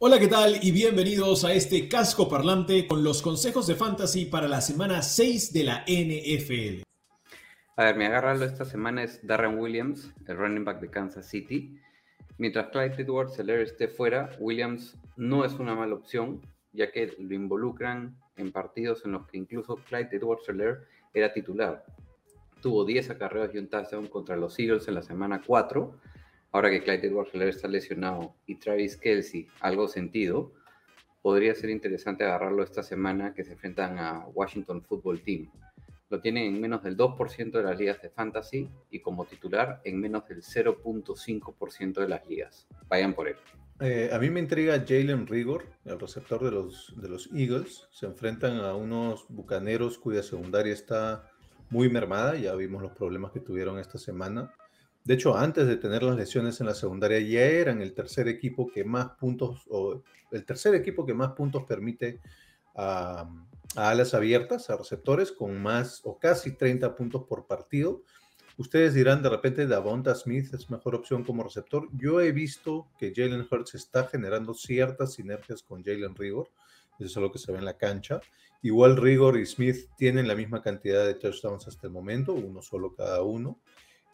Hola, ¿qué tal? Y bienvenidos a este casco parlante con los consejos de fantasy para la semana 6 de la NFL. A ver, mi agárralo esta semana es Darren Williams, el running back de Kansas City. Mientras Clyde Edwards Helaire esté fuera, Williams no es una mala opción, ya que lo involucran en partidos en los que incluso Clyde Edwards Helaire era titular. Tuvo 10 acarreos y un touchdown contra los Eagles en la semana 4. Ahora que Clyde Edwards está lesionado y Travis Kelsey algo sentido, podría ser interesante agarrarlo esta semana que se enfrentan a Washington Football Team. Lo tienen en menos del 2% de las ligas de fantasy y como titular en menos del 0.5% de las ligas. Vayan por él. Eh, a mí me intriga Jalen Rigor, el receptor de los, de los Eagles. Se enfrentan a unos bucaneros cuya secundaria está muy mermada. Ya vimos los problemas que tuvieron esta semana. De hecho, antes de tener las lesiones en la secundaria, ya eran el tercer equipo que más puntos, o el tercer equipo que más puntos permite a, a alas abiertas, a receptores, con más o casi 30 puntos por partido. Ustedes dirán de repente Davonta Smith es mejor opción como receptor. Yo he visto que Jalen Hurts está generando ciertas sinergias con Jalen Rigor. Eso es lo que se ve en la cancha. Igual Rigor y Smith tienen la misma cantidad de touchdowns hasta el momento, uno solo cada uno.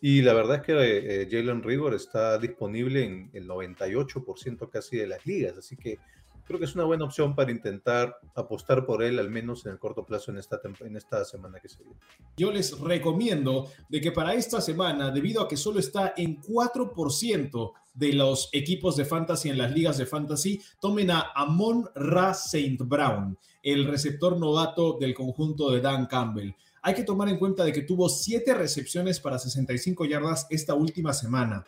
Y la verdad es que eh, Jalen Rigor está disponible en el 98% casi de las ligas. Así que creo que es una buena opción para intentar apostar por él, al menos en el corto plazo, en esta, en esta semana que se viene. Yo les recomiendo de que para esta semana, debido a que solo está en 4% de los equipos de fantasy en las ligas de fantasy, tomen a Amon Ra St. Brown, el receptor novato del conjunto de Dan Campbell. Hay que tomar en cuenta de que tuvo 7 recepciones para 65 yardas esta última semana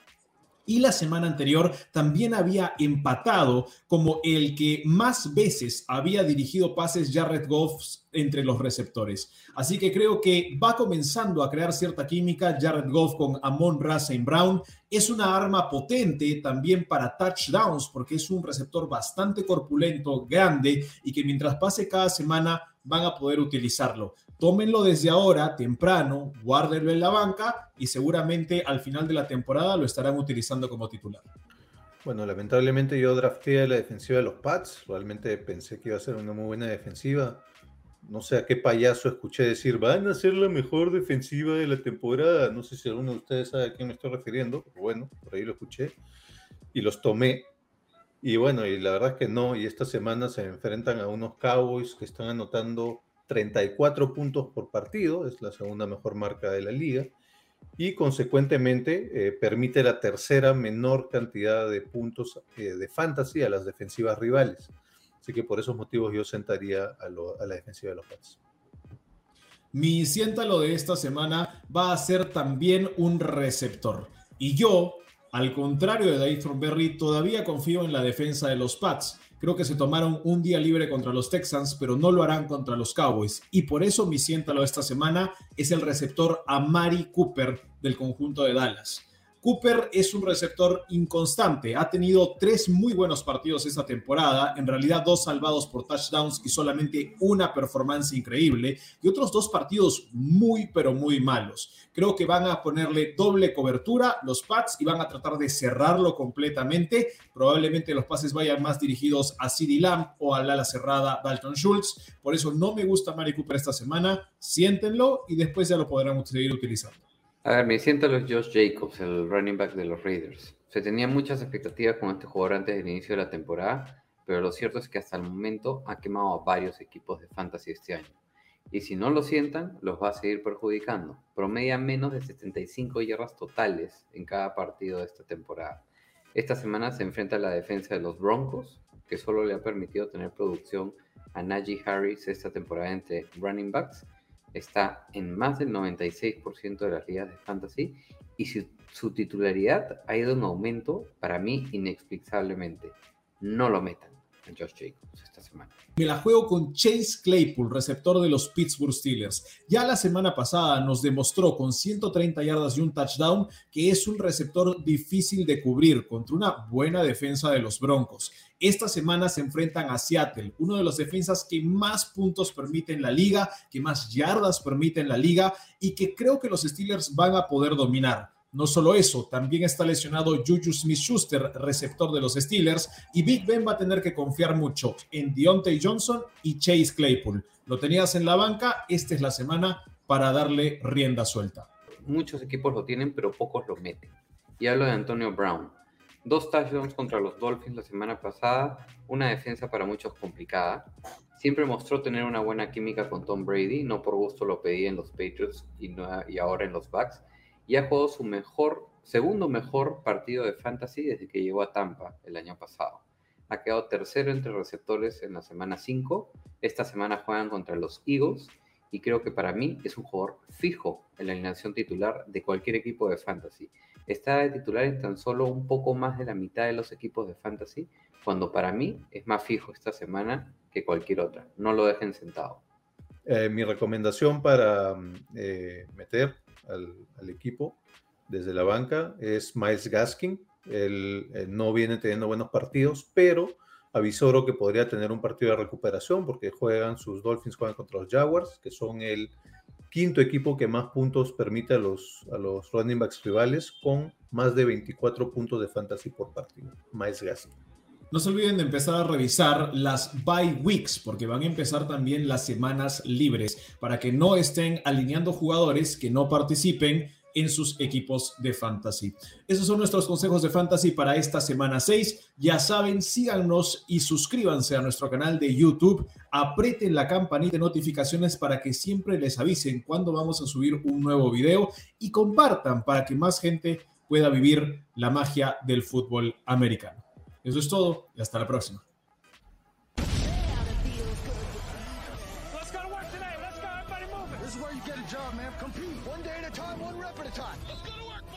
y la semana anterior también había empatado como el que más veces había dirigido pases Jared Goff entre los receptores. Así que creo que va comenzando a crear cierta química Jared Goff con Amon Rasen Brown. Es una arma potente también para touchdowns porque es un receptor bastante corpulento, grande y que mientras pase cada semana van a poder utilizarlo. Tómenlo desde ahora, temprano, guárdenlo en la banca y seguramente al final de la temporada lo estarán utilizando como titular. Bueno, lamentablemente yo drafté la defensiva de los Pats. Realmente pensé que iba a ser una muy buena defensiva. No sé a qué payaso escuché decir, van a ser la mejor defensiva de la temporada. No sé si alguno de ustedes sabe a quién me estoy refiriendo, pero bueno, por ahí lo escuché. Y los tomé. Y bueno, y la verdad es que no. Y esta semana se enfrentan a unos Cowboys que están anotando 34 puntos por partido, es la segunda mejor marca de la liga, y consecuentemente eh, permite la tercera menor cantidad de puntos eh, de fantasy a las defensivas rivales. Así que por esos motivos yo sentaría a, la defensiva de los Pats. Mi siéntalo de esta semana va a ser también un receptor. Y yo, al contrario de Dave Thornberry, todavía confío en la defensa de los Pats. Creo que se tomaron un día libre contra los Texans, pero no lo harán contra los Cowboys. Y por eso mi siéntalo esta semana es el receptor Amari Cooper del conjunto de Dallas. Cooper es un receptor inconstante. Ha tenido tres muy buenos partidos esta temporada, en realidad dos salvados por touchdowns y solamente una performance increíble, y otros dos partidos muy, pero muy malos. Creo que van a ponerle doble cobertura los Pats y van a tratar de cerrarlo completamente. Probablemente los pases vayan más dirigidos a CeeDee Lamb o al ala cerrada Dalton Schultz. Por eso no me gusta Mari Cooper esta semana. Siéntenlo y después ya lo podrán seguir utilizando. A ver, me siento los Josh Jacobs, el running back de los Raiders. Se tenían muchas expectativas con este jugador antes del inicio de la temporada, pero lo cierto es que hasta el momento ha quemado a varios equipos de fantasy este año. Y si no lo sientan, los va a seguir perjudicando. Promedia menos de 75 yardas totales en cada partido de esta temporada. Esta semana se enfrenta a la defensa de los Broncos, que solo le ha permitido tener producción a Najee Harris esta temporada entre running backs está en más del 96% de las ligas de fantasy y su, titularidad ha ido en aumento para mí inexplicablemente. No lo metan. Josh Jacobs esta semana. Me la juego con Chase Claypool, receptor de los Pittsburgh Steelers. Ya la semana pasada nos demostró con 130 yardas y un touchdown que es un receptor difícil de cubrir contra una buena defensa de los Broncos. Esta semana se enfrentan a Seattle, uno de los defensas que más puntos permite en la liga, que más yardas permite en la liga y que creo que los Steelers van a poder dominar. No solo eso, también está lesionado Juju Smith-Schuster, receptor de los Steelers, y Big Ben va a tener que confiar mucho en Deontay Johnson y Chase Claypool. Lo tenías en la banca, esta es la semana para darle rienda suelta. Muchos equipos lo tienen, pero pocos lo meten. Y hablo de Antonio Brown. Dos touchdowns contra los Dolphins la semana pasada, una defensa para muchos complicada. Siempre mostró tener una buena química con Tom Brady, no por gusto lo pedí en los Patriots y, no, y ahora en los Bucks y ha jugado su mejor, segundo mejor partido de fantasy desde que llegó a Tampa el año pasado. Ha quedado tercero entre receptores en la semana 5. Esta semana juegan contra los Eagles y creo que para mí es un jugador fijo en la alineación titular de cualquier equipo de fantasy. Está de titular en tan solo un poco más de la mitad de los equipos de fantasy, cuando para mí es más fijo esta semana que cualquier otra. No lo dejen sentado. Eh, mi recomendación para eh, meter al, equipo desde la banca es Miles Gaskin. Él, eh, no viene teniendo buenos partidos, pero avisoro que podría tener un partido de recuperación porque juegan, sus Dolphins juegan contra los Jaguars, que son el quinto equipo que más puntos permite a los, a los running backs rivales con más de 24 puntos de fantasy por partido. Miles Gaskin. No se olviden de empezar a revisar las bye weeks, porque van a empezar también las semanas libres, para que no estén alineando jugadores que no participen en sus equipos de fantasy. Esos son nuestros consejos de fantasy para esta semana 6. Ya saben, síganos y suscríbanse a nuestro canal de YouTube. Aprieten la campanita de notificaciones para que siempre les avisen cuando vamos a subir un nuevo video y compartan para que más gente pueda vivir la magia del fútbol americano. Eso es todo y hasta la próxima. Compete one day at a time, one rep at a time. Let's go to work.